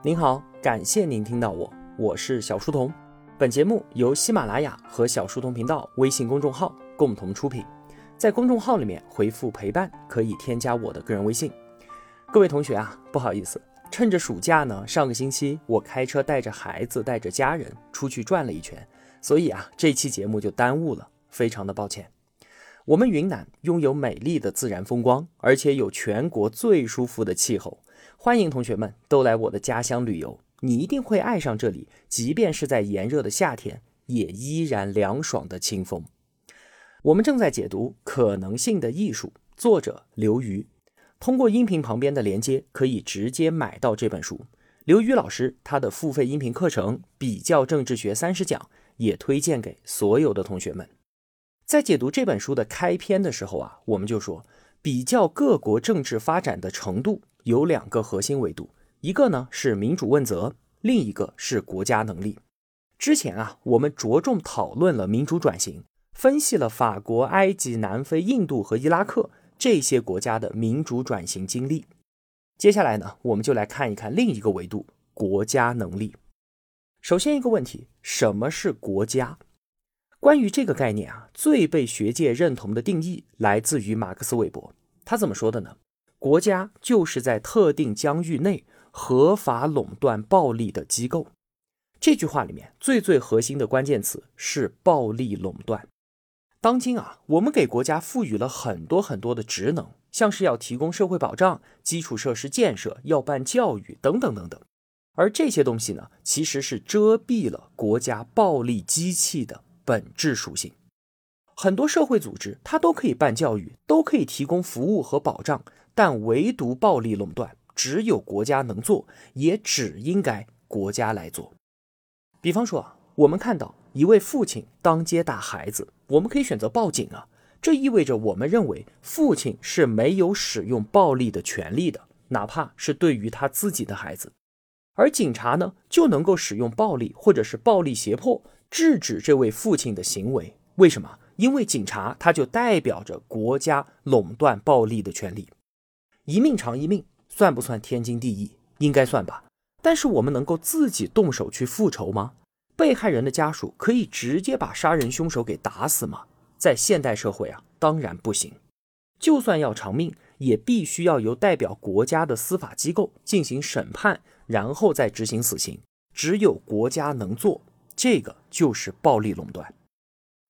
您好，感谢您听到我，我是小书童。本节目由喜马拉雅和小书童频道微信公众号共同出品。在公众号里面回复“陪伴”，可以添加我的个人微信。各位同学啊，不好意思，趁着暑假呢，上个星期我开车带着孩子、带着家人出去转了一圈，所以啊，这期节目就耽误了，非常的抱歉。我们云南拥有美丽的自然风光，而且有全国最舒服的气候。欢迎同学们都来我的家乡旅游，你一定会爱上这里。即便是在炎热的夏天，也依然凉爽的清风。我们正在解读《可能性的艺术》，作者刘瑜。通过音频旁边的连接，可以直接买到这本书。刘瑜老师他的付费音频课程《比较政治学三十讲》也推荐给所有的同学们。在解读这本书的开篇的时候啊，我们就说比较各国政治发展的程度。有两个核心维度，一个呢是民主问责，另一个是国家能力。之前啊，我们着重讨论了民主转型，分析了法国、埃及、南非、印度和伊拉克这些国家的民主转型经历。接下来呢，我们就来看一看另一个维度——国家能力。首先一个问题，什么是国家？关于这个概念啊，最被学界认同的定义来自于马克思韦伯。他怎么说的呢？国家就是在特定疆域内合法垄断暴力的机构。这句话里面最最核心的关键词是暴力垄断。当今啊，我们给国家赋予了很多很多的职能，像是要提供社会保障、基础设施建设、要办教育等等等等。而这些东西呢，其实是遮蔽了国家暴力机器的本质属性。很多社会组织它都可以办教育，都可以提供服务和保障。但唯独暴力垄断，只有国家能做，也只应该国家来做。比方说啊，我们看到一位父亲当街打孩子，我们可以选择报警啊，这意味着我们认为父亲是没有使用暴力的权利的，哪怕是对于他自己的孩子。而警察呢，就能够使用暴力或者是暴力胁迫制止这位父亲的行为。为什么？因为警察他就代表着国家垄断暴力的权利。一命偿一命，算不算天经地义？应该算吧。但是我们能够自己动手去复仇吗？被害人的家属可以直接把杀人凶手给打死吗？在现代社会啊，当然不行。就算要偿命，也必须要由代表国家的司法机构进行审判，然后再执行死刑。只有国家能做，这个就是暴力垄断。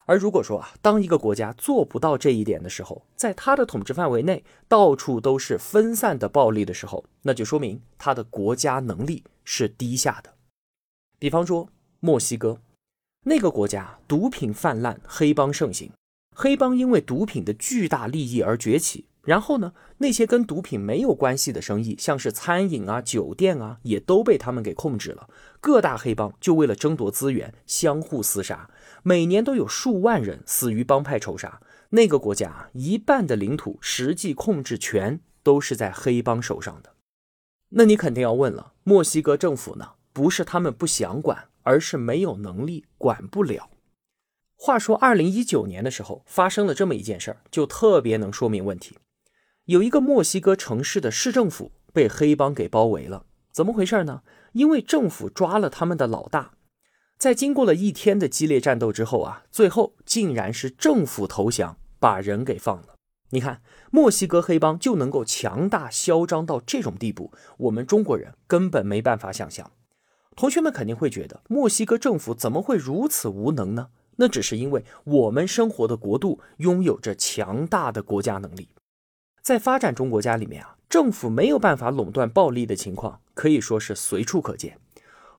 而如果说啊，当一个国家做不到这一点的时候，在他的统治范围内到处都是分散的暴力的时候，那就说明他的国家能力是低下的。比方说墨西哥，那个国家毒品泛滥，黑帮盛行，黑帮因为毒品的巨大利益而崛起。然后呢，那些跟毒品没有关系的生意，像是餐饮啊、酒店啊，也都被他们给控制了。各大黑帮就为了争夺资源，相互厮杀，每年都有数万人死于帮派仇杀。那个国家一半的领土实际控制权都是在黑帮手上的。那你肯定要问了，墨西哥政府呢？不是他们不想管，而是没有能力管不了。话说，二零一九年的时候发生了这么一件事儿，就特别能说明问题。有一个墨西哥城市的市政府被黑帮给包围了，怎么回事呢？因为政府抓了他们的老大，在经过了一天的激烈战斗之后啊，最后竟然是政府投降，把人给放了。你看，墨西哥黑帮就能够强大嚣张到这种地步，我们中国人根本没办法想象。同学们肯定会觉得，墨西哥政府怎么会如此无能呢？那只是因为我们生活的国度拥有着强大的国家能力。在发展中国家里面啊，政府没有办法垄断暴力的情况可以说是随处可见。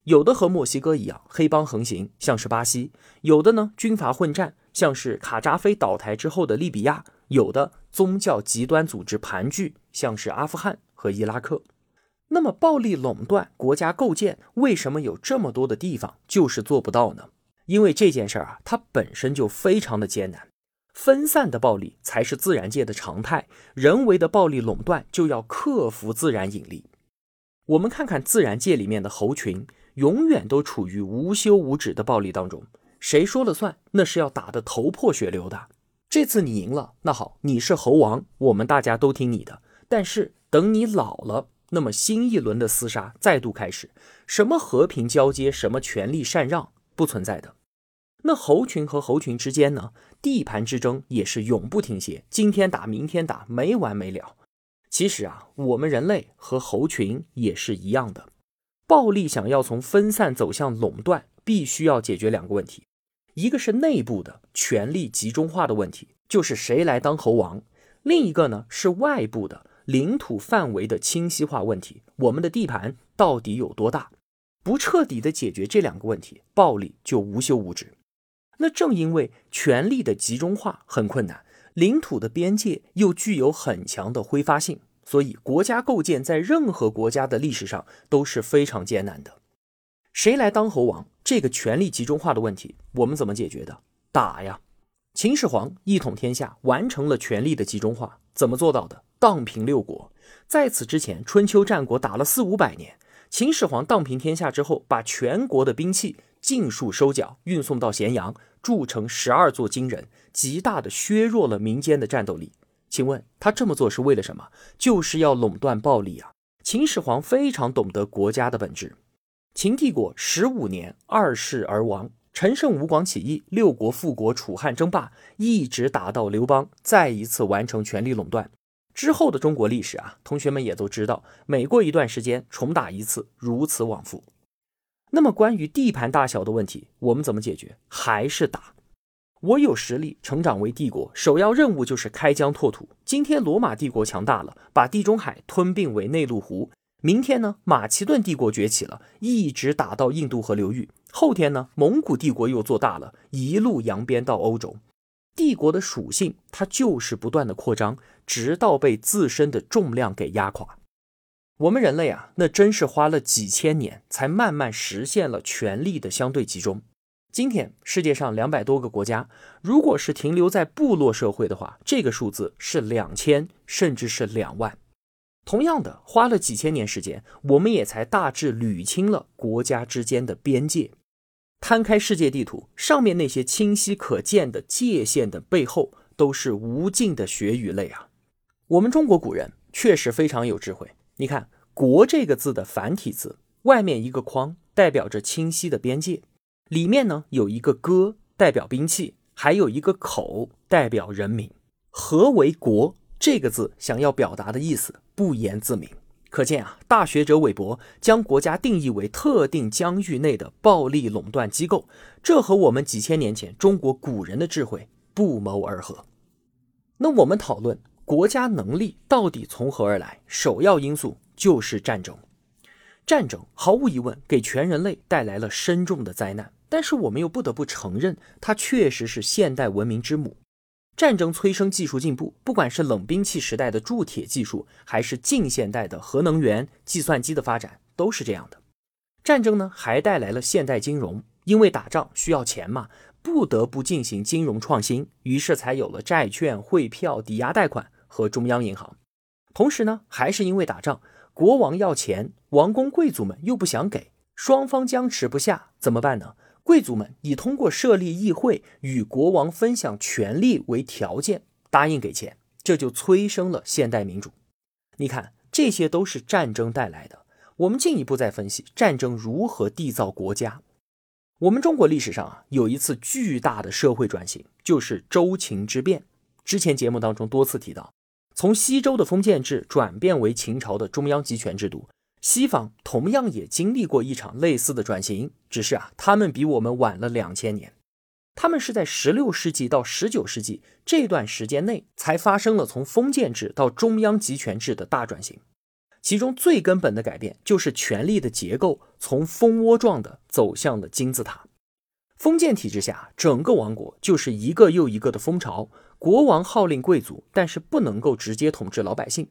有的和墨西哥一样，黑帮横行，像是巴西；有的呢，军阀混战，像是卡扎菲倒台之后的利比亚；有的宗教极端组织盘踞，像是阿富汗和伊拉克。那么，暴力垄断国家构建，为什么有这么多的地方就是做不到呢？因为这件事儿啊，它本身就非常的艰难。分散的暴力才是自然界的常态，人为的暴力垄断就要克服自然引力。我们看看自然界里面的猴群，永远都处于无休无止的暴力当中，谁说了算？那是要打得头破血流的。这次你赢了，那好，你是猴王，我们大家都听你的。但是等你老了，那么新一轮的厮杀再度开始。什么和平交接，什么权力禅让，不存在的。那猴群和猴群之间呢？地盘之争也是永不停歇，今天打，明天打，没完没了。其实啊，我们人类和猴群也是一样的。暴力想要从分散走向垄断，必须要解决两个问题：一个是内部的权力集中化的问题，就是谁来当猴王；另一个呢是外部的领土范围的清晰化问题，我们的地盘到底有多大？不彻底的解决这两个问题，暴力就无休无止。那正因为权力的集中化很困难，领土的边界又具有很强的挥发性，所以国家构建在任何国家的历史上都是非常艰难的。谁来当猴王？这个权力集中化的问题，我们怎么解决的？打呀！秦始皇一统天下，完成了权力的集中化，怎么做到的？荡平六国。在此之前，春秋战国打了四五百年。秦始皇荡平天下之后，把全国的兵器尽数收缴，运送到咸阳。铸成十二座金人，极大的削弱了民间的战斗力。请问他这么做是为了什么？就是要垄断暴力啊！秦始皇非常懂得国家的本质。秦帝国十五年二世而亡，陈胜吴广起义，六国复国，楚汉争霸，一直打到刘邦再一次完成权力垄断之后的中国历史啊，同学们也都知道，每过一段时间重打一次，如此往复。那么，关于地盘大小的问题，我们怎么解决？还是打。我有实力，成长为帝国，首要任务就是开疆拓土。今天罗马帝国强大了，把地中海吞并为内陆湖。明天呢，马其顿帝国崛起了，一直打到印度河流域。后天呢，蒙古帝国又做大了，一路扬鞭到欧洲。帝国的属性，它就是不断的扩张，直到被自身的重量给压垮。我们人类啊，那真是花了几千年才慢慢实现了权力的相对集中。今天世界上两百多个国家，如果是停留在部落社会的话，这个数字是两千，甚至是两万。同样的，花了几千年时间，我们也才大致捋清了国家之间的边界。摊开世界地图，上面那些清晰可见的界限的背后，都是无尽的血与泪啊！我们中国古人确实非常有智慧。你看“国”这个字的繁体字，外面一个框代表着清晰的边界，里面呢有一个“戈”代表兵器，还有一个“口”代表人民。何为“国”这个字想要表达的意思不言自明。可见啊，大学者韦伯将国家定义为特定疆域内的暴力垄断机构，这和我们几千年前中国古人的智慧不谋而合。那我们讨论。国家能力到底从何而来？首要因素就是战争。战争毫无疑问给全人类带来了深重的灾难，但是我们又不得不承认，它确实是现代文明之母。战争催生技术进步，不管是冷兵器时代的铸铁技术，还是近现代的核能源、计算机的发展，都是这样的。战争呢，还带来了现代金融，因为打仗需要钱嘛，不得不进行金融创新，于是才有了债券、汇票、抵押贷款。和中央银行，同时呢，还是因为打仗，国王要钱，王公贵族们又不想给，双方僵持不下，怎么办呢？贵族们以通过设立议会与国王分享权力为条件，答应给钱，这就催生了现代民主。你看，这些都是战争带来的。我们进一步再分析战争如何缔造国家。我们中国历史上啊，有一次巨大的社会转型，就是周秦之变。之前节目当中多次提到。从西周的封建制转变为秦朝的中央集权制度，西方同样也经历过一场类似的转型，只是啊，他们比我们晚了两千年。他们是在十六世纪到十九世纪这段时间内才发生了从封建制到中央集权制的大转型。其中最根本的改变就是权力的结构从蜂窝状的走向了金字塔。封建体制下，整个王国就是一个又一个的蜂巢。国王号令贵族，但是不能够直接统治老百姓。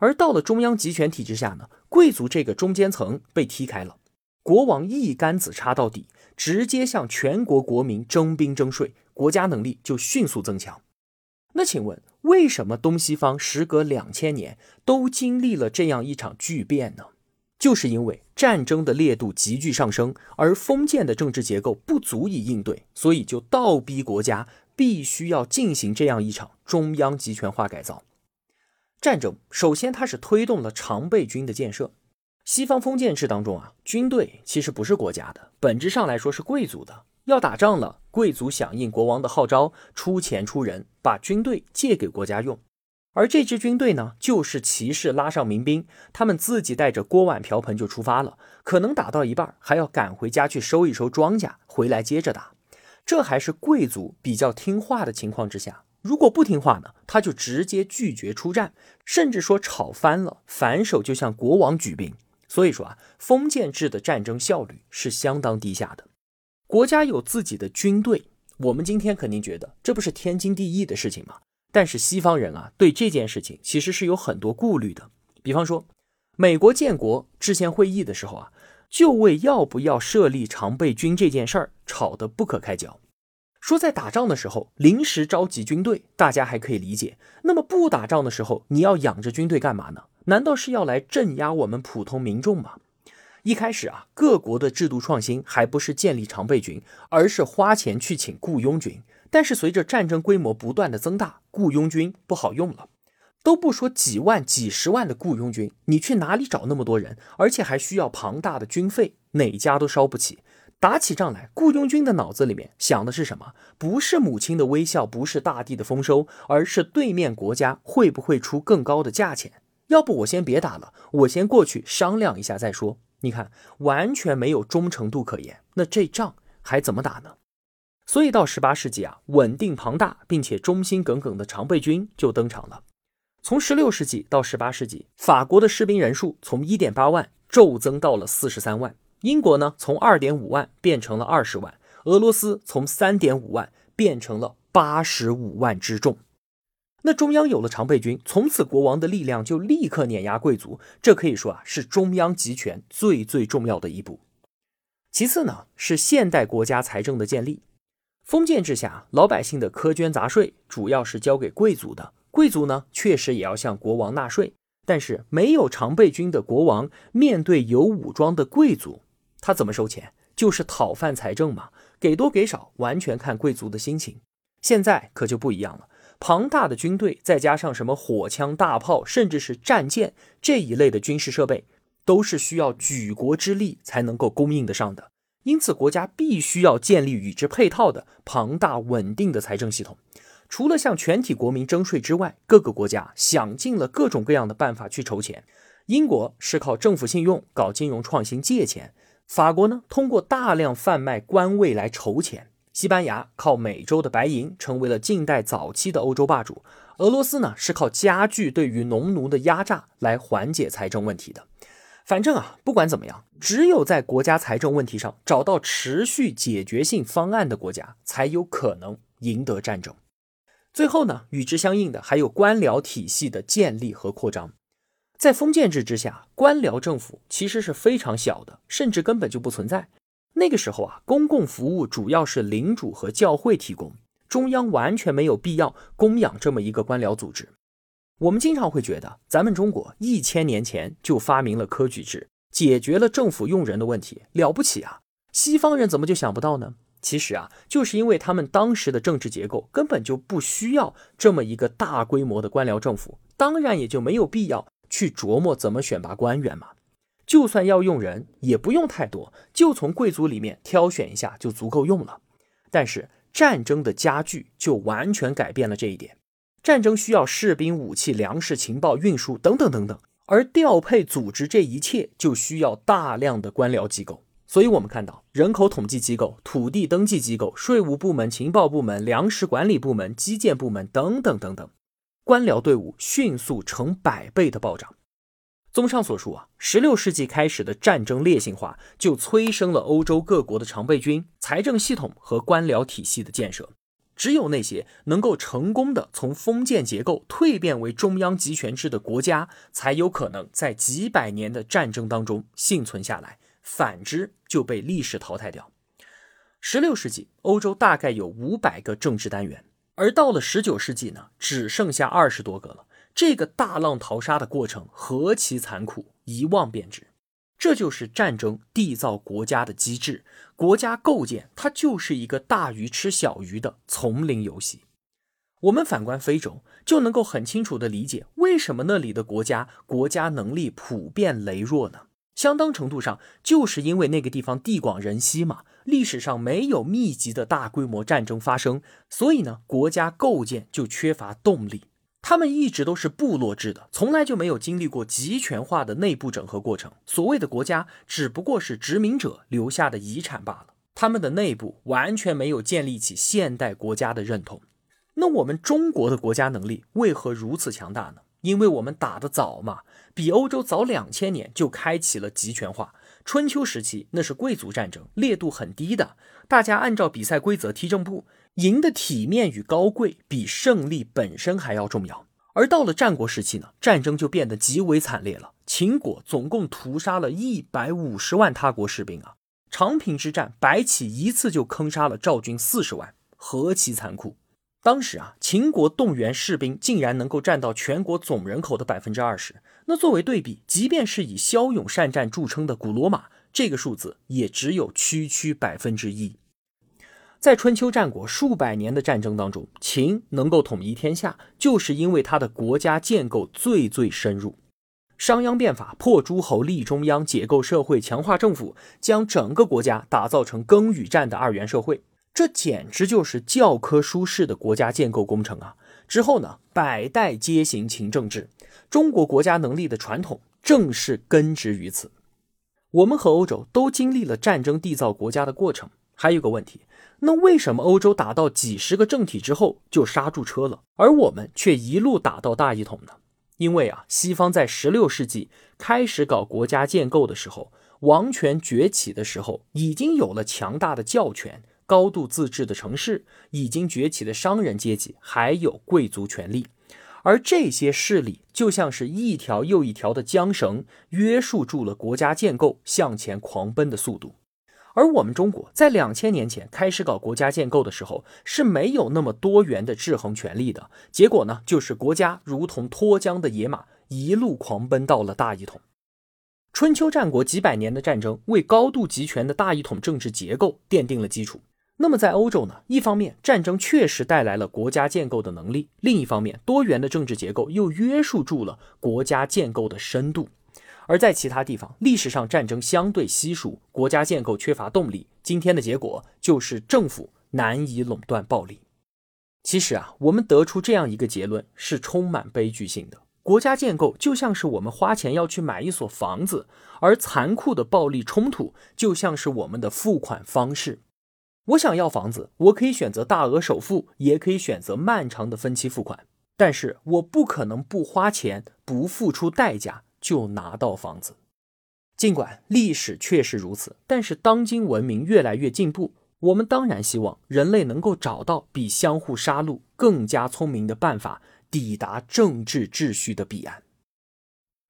而到了中央集权体制下呢，贵族这个中间层被踢开了，国王一竿子插到底，直接向全国国民征兵征税，国家能力就迅速增强。那请问，为什么东西方时隔两千年都经历了这样一场巨变呢？就是因为战争的烈度急剧上升，而封建的政治结构不足以应对，所以就倒逼国家。必须要进行这样一场中央集权化改造。战争首先它是推动了常备军的建设。西方封建制当中啊，军队其实不是国家的，本质上来说是贵族的。要打仗了，贵族响应国王的号召，出钱出人，把军队借给国家用。而这支军队呢，就是骑士拉上民兵，他们自己带着锅碗瓢盆就出发了，可能打到一半还要赶回家去收一收庄稼，回来接着打。这还是贵族比较听话的情况之下，如果不听话呢，他就直接拒绝出战，甚至说吵翻了，反手就向国王举兵。所以说啊，封建制的战争效率是相当低下的。国家有自己的军队，我们今天肯定觉得这不是天经地义的事情吗？但是西方人啊，对这件事情其实是有很多顾虑的。比方说，美国建国制宪会议的时候啊，就为要不要设立常备军这件事儿吵得不可开交。说在打仗的时候临时召集军队，大家还可以理解。那么不打仗的时候，你要养着军队干嘛呢？难道是要来镇压我们普通民众吗？一开始啊，各国的制度创新还不是建立常备军，而是花钱去请雇佣军。但是随着战争规模不断的增大，雇佣军不好用了。都不说几万、几十万的雇佣军，你去哪里找那么多人？而且还需要庞大的军费，哪家都烧不起。打起仗来，雇佣军的脑子里面想的是什么？不是母亲的微笑，不是大地的丰收，而是对面国家会不会出更高的价钱。要不我先别打了，我先过去商量一下再说。你看，完全没有忠诚度可言，那这仗还怎么打呢？所以到十八世纪啊，稳定庞大并且忠心耿耿的常备军就登场了。从十六世纪到十八世纪，法国的士兵人数从一点八万骤增到了四十三万，英国呢从二点五万变成了二十万，俄罗斯从三点五万变成了八十五万之众。那中央有了常备军，从此国王的力量就立刻碾压贵族，这可以说啊是中央集权最最重要的一步。其次呢是现代国家财政的建立。封建制下，老百姓的苛捐杂税主要是交给贵族的，贵族呢确实也要向国王纳税。但是没有常备军的国王面对有武装的贵族，他怎么收钱？就是讨饭财政嘛，给多给少完全看贵族的心情。现在可就不一样了。庞大的军队，再加上什么火枪、大炮，甚至是战舰这一类的军事设备，都是需要举国之力才能够供应得上的。因此，国家必须要建立与之配套的庞大稳定的财政系统。除了向全体国民征税之外，各个国家想尽了各种各样的办法去筹钱。英国是靠政府信用搞金融创新借钱，法国呢通过大量贩卖官位来筹钱。西班牙靠美洲的白银成为了近代早期的欧洲霸主，俄罗斯呢是靠加剧对于农奴的压榨来缓解财政问题的。反正啊，不管怎么样，只有在国家财政问题上找到持续解决性方案的国家，才有可能赢得战争。最后呢，与之相应的还有官僚体系的建立和扩张。在封建制之下，官僚政府其实是非常小的，甚至根本就不存在。那个时候啊，公共服务主要是领主和教会提供，中央完全没有必要供养这么一个官僚组织。我们经常会觉得，咱们中国一千年前就发明了科举制，解决了政府用人的问题，了不起啊！西方人怎么就想不到呢？其实啊，就是因为他们当时的政治结构根本就不需要这么一个大规模的官僚政府，当然也就没有必要去琢磨怎么选拔官员嘛。就算要用人，也不用太多，就从贵族里面挑选一下就足够用了。但是战争的加剧就完全改变了这一点。战争需要士兵、武器、粮食、情报、运输等等等等，而调配、组织这一切就需要大量的官僚机构。所以，我们看到人口统计机构、土地登记机构、税务部门、情报部门、粮食管理部门、基建部门等等等等，官僚队伍迅速成百倍的暴涨。综上所述啊，十六世纪开始的战争烈性化，就催生了欧洲各国的常备军、财政系统和官僚体系的建设。只有那些能够成功的从封建结构蜕变为中央集权制的国家，才有可能在几百年的战争当中幸存下来。反之，就被历史淘汰掉。十六世纪，欧洲大概有五百个政治单元，而到了十九世纪呢，只剩下二十多个了。这个大浪淘沙的过程何其残酷，一望便知。这就是战争缔造国家的机制，国家构建它就是一个大鱼吃小鱼的丛林游戏。我们反观非洲，就能够很清楚地理解为什么那里的国家国家能力普遍羸弱呢？相当程度上就是因为那个地方地广人稀嘛，历史上没有密集的大规模战争发生，所以呢，国家构建就缺乏动力。他们一直都是部落制的，从来就没有经历过集权化的内部整合过程。所谓的国家，只不过是殖民者留下的遗产罢了。他们的内部完全没有建立起现代国家的认同。那我们中国的国家能力为何如此强大呢？因为我们打得早嘛，比欧洲早两千年就开启了集权化。春秋时期那是贵族战争，烈度很低的，大家按照比赛规则踢正步，赢的体面与高贵比胜利本身还要重要。而到了战国时期呢，战争就变得极为惨烈了。秦国总共屠杀了一百五十万他国士兵啊，长平之战，白起一次就坑杀了赵军四十万，何其残酷！当时啊，秦国动员士兵竟然能够占到全国总人口的百分之二十。那作为对比，即便是以骁勇善战著称的古罗马，这个数字也只有区区百分之一。在春秋战国数百年的战争当中，秦能够统一天下，就是因为他的国家建构最最深入。商鞅变法，破诸侯，立中央，解构社会，强化政府，将整个国家打造成耕与战的二元社会。这简直就是教科书式的国家建构工程啊！之后呢，百代皆行秦政治，中国国家能力的传统正是根植于此。我们和欧洲都经历了战争缔造国家的过程。还有个问题，那为什么欧洲打到几十个政体之后就刹住车了，而我们却一路打到大一统呢？因为啊，西方在十六世纪开始搞国家建构的时候，王权崛起的时候，已经有了强大的教权。高度自治的城市，已经崛起的商人阶级，还有贵族权力，而这些势力就像是一条又一条的缰绳，约束住了国家建构向前狂奔的速度。而我们中国在两千年前开始搞国家建构的时候，是没有那么多元的制衡权力的。结果呢，就是国家如同脱缰的野马，一路狂奔到了大一统。春秋战国几百年的战争，为高度集权的大一统政治结构奠定了基础。那么在欧洲呢？一方面，战争确实带来了国家建构的能力；另一方面，多元的政治结构又约束住了国家建构的深度。而在其他地方，历史上战争相对稀疏，国家建构缺乏动力。今天的结果就是政府难以垄断暴力。其实啊，我们得出这样一个结论是充满悲剧性的：国家建构就像是我们花钱要去买一所房子，而残酷的暴力冲突就像是我们的付款方式。我想要房子，我可以选择大额首付，也可以选择漫长的分期付款，但是我不可能不花钱、不付出代价就拿到房子。尽管历史确实如此，但是当今文明越来越进步，我们当然希望人类能够找到比相互杀戮更加聪明的办法，抵达政治秩序的彼岸。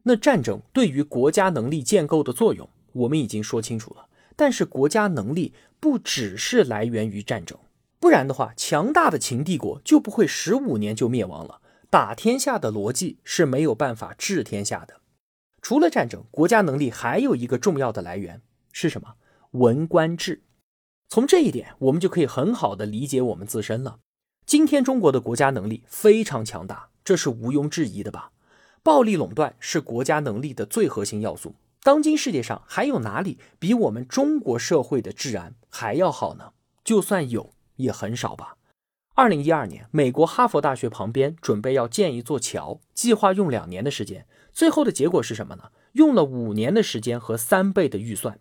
那战争对于国家能力建构的作用，我们已经说清楚了。但是国家能力不只是来源于战争，不然的话，强大的秦帝国就不会十五年就灭亡了。打天下的逻辑是没有办法治天下的。除了战争，国家能力还有一个重要的来源是什么？文官制。从这一点，我们就可以很好的理解我们自身了。今天中国的国家能力非常强大，这是毋庸置疑的吧？暴力垄断是国家能力的最核心要素。当今世界上还有哪里比我们中国社会的治安还要好呢？就算有，也很少吧。二零一二年，美国哈佛大学旁边准备要建一座桥，计划用两年的时间，最后的结果是什么呢？用了五年的时间和三倍的预算。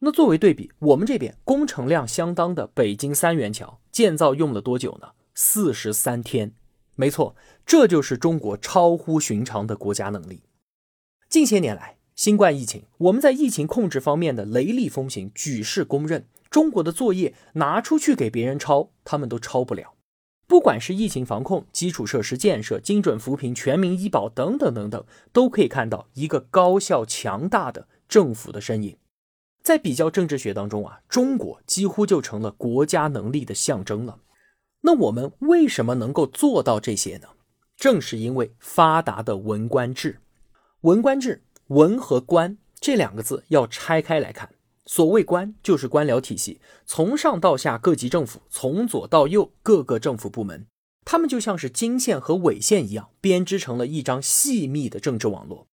那作为对比，我们这边工程量相当的北京三元桥建造用了多久呢？四十三天。没错，这就是中国超乎寻常的国家能力。近些年来。新冠疫情，我们在疫情控制方面的雷厉风行，举世公认。中国的作业拿出去给别人抄，他们都抄不了。不管是疫情防控、基础设施建设、精准扶贫、全民医保等等等等，都可以看到一个高效强大的政府的身影。在比较政治学当中啊，中国几乎就成了国家能力的象征了。那我们为什么能够做到这些呢？正是因为发达的文官制，文官制。文和官这两个字要拆开来看。所谓官，就是官僚体系，从上到下各级政府，从左到右各个政府部门。他们就像是经线和纬线一样，编织成了一张细密的政治网络。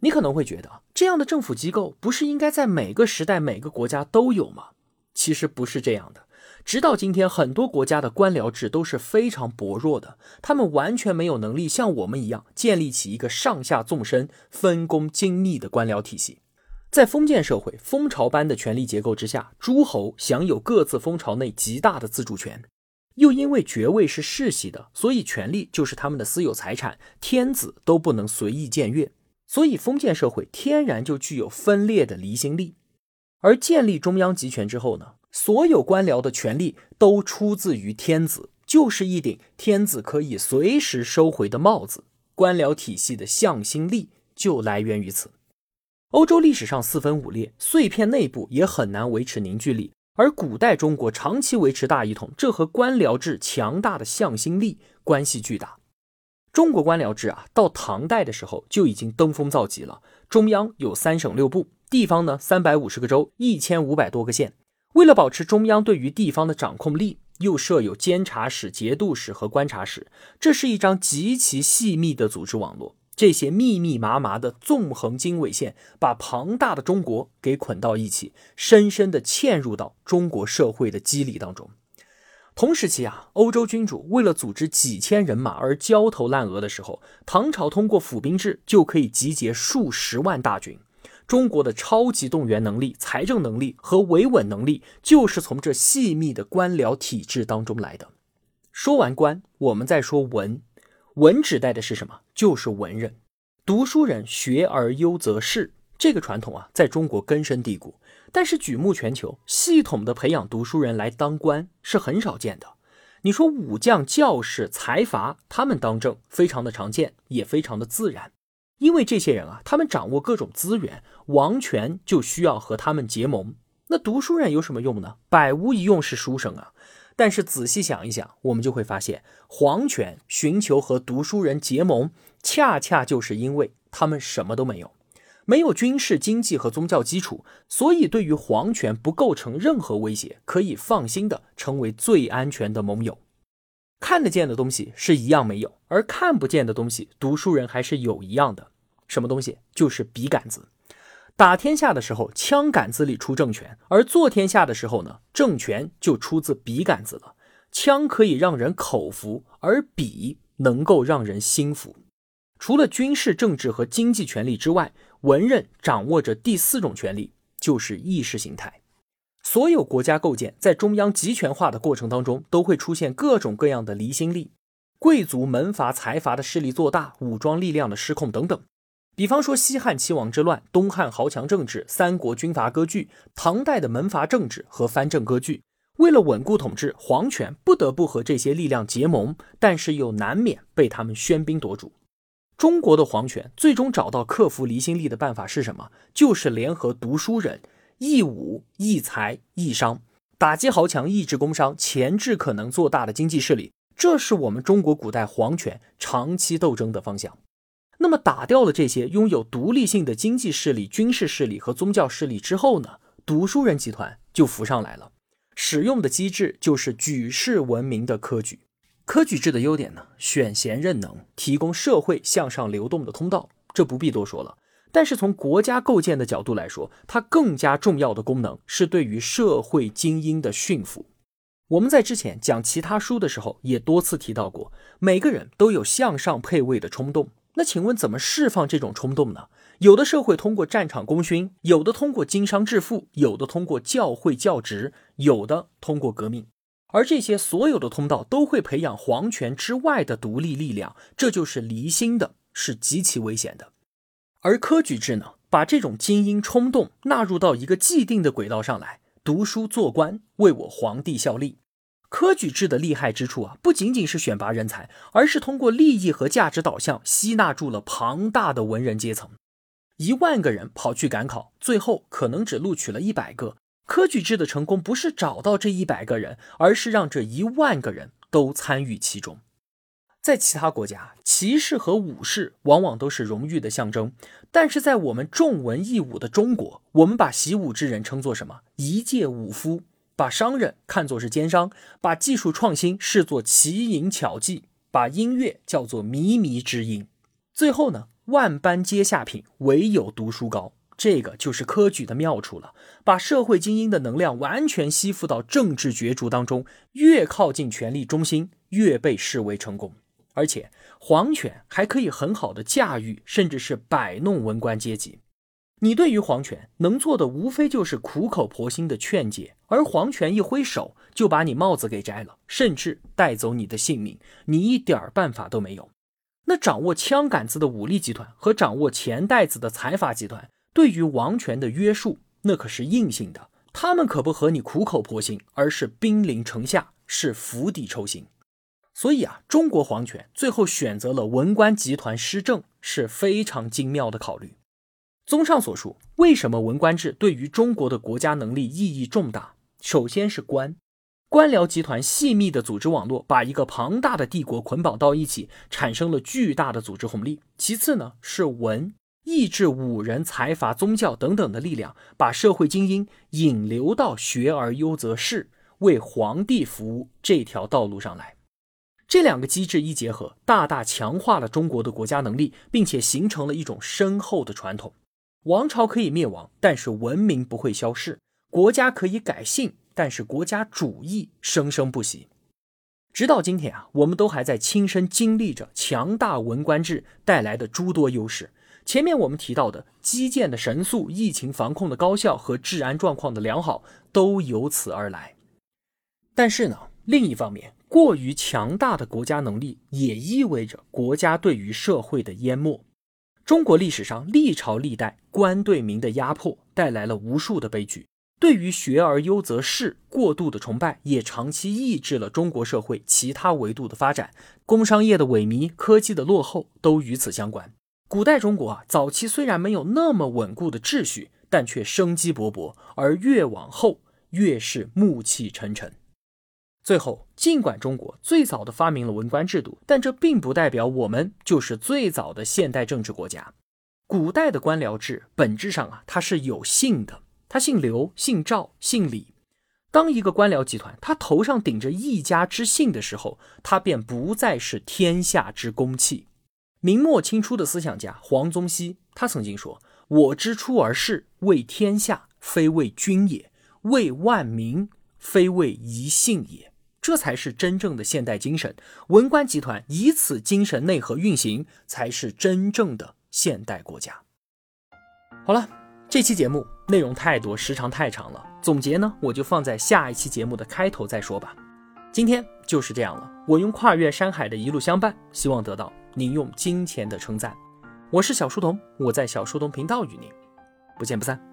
你可能会觉得，这样的政府机构不是应该在每个时代、每个国家都有吗？其实不是这样的。直到今天，很多国家的官僚制都是非常薄弱的，他们完全没有能力像我们一样建立起一个上下纵深、分工精密的官僚体系。在封建社会蜂巢般的权力结构之下，诸侯享有各自蜂巢内极大的自主权，又因为爵位是世袭的，所以权力就是他们的私有财产，天子都不能随意僭越，所以封建社会天然就具有分裂的离心力。而建立中央集权之后呢，所有官僚的权力都出自于天子，就是一顶天子可以随时收回的帽子。官僚体系的向心力就来源于此。欧洲历史上四分五裂，碎片内部也很难维持凝聚力，而古代中国长期维持大一统，这和官僚制强大的向心力关系巨大。中国官僚制啊，到唐代的时候就已经登峰造极了。中央有三省六部，地方呢三百五十个州，一千五百多个县。为了保持中央对于地方的掌控力，又设有监察使、节度使和观察使，这是一张极其细密的组织网络。这些密密麻麻的纵横经纬线，把庞大的中国给捆到一起，深深地嵌入到中国社会的肌理当中。同时期啊，欧洲君主为了组织几千人马而焦头烂额的时候，唐朝通过府兵制就可以集结数十万大军。中国的超级动员能力、财政能力和维稳能力，就是从这细密的官僚体制当中来的。说完官，我们再说文。文指代的是什么？就是文人，读书人学而优则仕。这个传统啊，在中国根深蒂固。但是举目全球，系统的培养读书人来当官是很少见的。你说武将、教士、财阀，他们当政非常的常见，也非常的自然。因为这些人啊，他们掌握各种资源，王权就需要和他们结盟。那读书人有什么用呢？百无一用是书生啊。但是仔细想一想，我们就会发现，皇权寻求和读书人结盟，恰恰就是因为他们什么都没有，没有军事、经济和宗教基础，所以对于皇权不构成任何威胁，可以放心的成为最安全的盟友。看得见的东西是一样没有，而看不见的东西，读书人还是有一样的。什么东西？就是笔杆子。打天下的时候，枪杆子里出政权；而做天下的时候呢，政权就出自笔杆子了。枪可以让人口服，而笔能够让人心服。除了军事、政治和经济权力之外，文人掌握着第四种权力，就是意识形态。所有国家构建在中央集权化的过程当中，都会出现各种各样的离心力，贵族、门阀、财阀的势力做大，武装力量的失控等等。比方说西汉七王之乱、东汉豪强政治、三国军阀割据、唐代的门阀政治和藩镇割据，为了稳固统治，皇权不得不和这些力量结盟，但是又难免被他们喧宾夺主。中国的皇权最终找到克服离心力的办法是什么？就是联合读书人，义武、义财、义商，打击豪强，抑制工商，钳制可能做大的经济势力。这是我们中国古代皇权长期斗争的方向。那么打掉了这些拥有独立性的经济势力、军事势力和宗教势力之后呢，读书人集团就浮上来了。使用的机制就是举世闻名的科举。科举制的优点呢，选贤任能，提供社会向上流动的通道，这不必多说了。但是从国家构建的角度来说，它更加重要的功能是对于社会精英的驯服。我们在之前讲其他书的时候也多次提到过，每个人都有向上配位的冲动。那请问怎么释放这种冲动呢？有的社会通过战场功勋，有的通过经商致富，有的通过教会教职，有的通过革命。而这些所有的通道都会培养皇权之外的独立力量，这就是离心的，是极其危险的。而科举制呢，把这种精英冲动纳入到一个既定的轨道上来，读书做官，为我皇帝效力。科举制的厉害之处啊，不仅仅是选拔人才，而是通过利益和价值导向吸纳住了庞大的文人阶层。一万个人跑去赶考，最后可能只录取了一百个。科举制的成功不是找到这一百个人，而是让这一万个人都参与其中。在其他国家，骑士和武士往往都是荣誉的象征，但是在我们重文抑武的中国，我们把习武之人称作什么？一介武夫。把商人看作是奸商，把技术创新视作奇淫巧技，把音乐叫做靡靡之音。最后呢，万般皆下品，唯有读书高。这个就是科举的妙处了，把社会精英的能量完全吸附到政治角逐当中，越靠近权力中心，越被视为成功。而且皇权还可以很好的驾驭，甚至是摆弄文官阶级。你对于皇权能做的，无非就是苦口婆心的劝解，而皇权一挥手，就把你帽子给摘了，甚至带走你的性命，你一点办法都没有。那掌握枪杆子的武力集团和掌握钱袋子的财阀集团。对于王权的约束，那可是硬性的，他们可不和你苦口婆心，而是兵临城下，是釜底抽薪。所以啊，中国皇权最后选择了文官集团施政，是非常精妙的考虑。综上所述，为什么文官制对于中国的国家能力意义重大？首先是官，官僚集团细密的组织网络，把一个庞大的帝国捆绑到一起，产生了巨大的组织红利。其次呢，是文。抑制武人、财阀、宗教等等的力量，把社会精英引流到学而优则仕、为皇帝服务这条道路上来。这两个机制一结合，大大强化了中国的国家能力，并且形成了一种深厚的传统：王朝可以灭亡，但是文明不会消逝；国家可以改姓，但是国家主义生生不息。直到今天啊，我们都还在亲身经历着强大文官制带来的诸多优势。前面我们提到的基建的神速、疫情防控的高效和治安状况的良好，都由此而来。但是呢，另一方面，过于强大的国家能力也意味着国家对于社会的淹没。中国历史上历朝历代官对民的压迫，带来了无数的悲剧。对于学而优则仕过度的崇拜，也长期抑制了中国社会其他维度的发展。工商业的萎靡、科技的落后，都与此相关。古代中国啊，早期虽然没有那么稳固的秩序，但却生机勃勃，而越往后越是暮气沉沉。最后，尽管中国最早的发明了文官制度，但这并不代表我们就是最早的现代政治国家。古代的官僚制本质上啊，它是有姓的，他姓刘、姓赵、姓李。当一个官僚集团他头上顶着一家之姓的时候，他便不再是天下之公器。明末清初的思想家黄宗羲，他曾经说：“我之出而仕，为天下，非为君也；为万民，非为一姓也。”这才是真正的现代精神。文官集团以此精神内核运行，才是真正的现代国家。好了，这期节目内容太多，时长太长了，总结呢，我就放在下一期节目的开头再说吧。今天就是这样了，我用跨越山海的一路相伴，希望得到。您用金钱的称赞，我是小书童，我在小书童频道与您不见不散。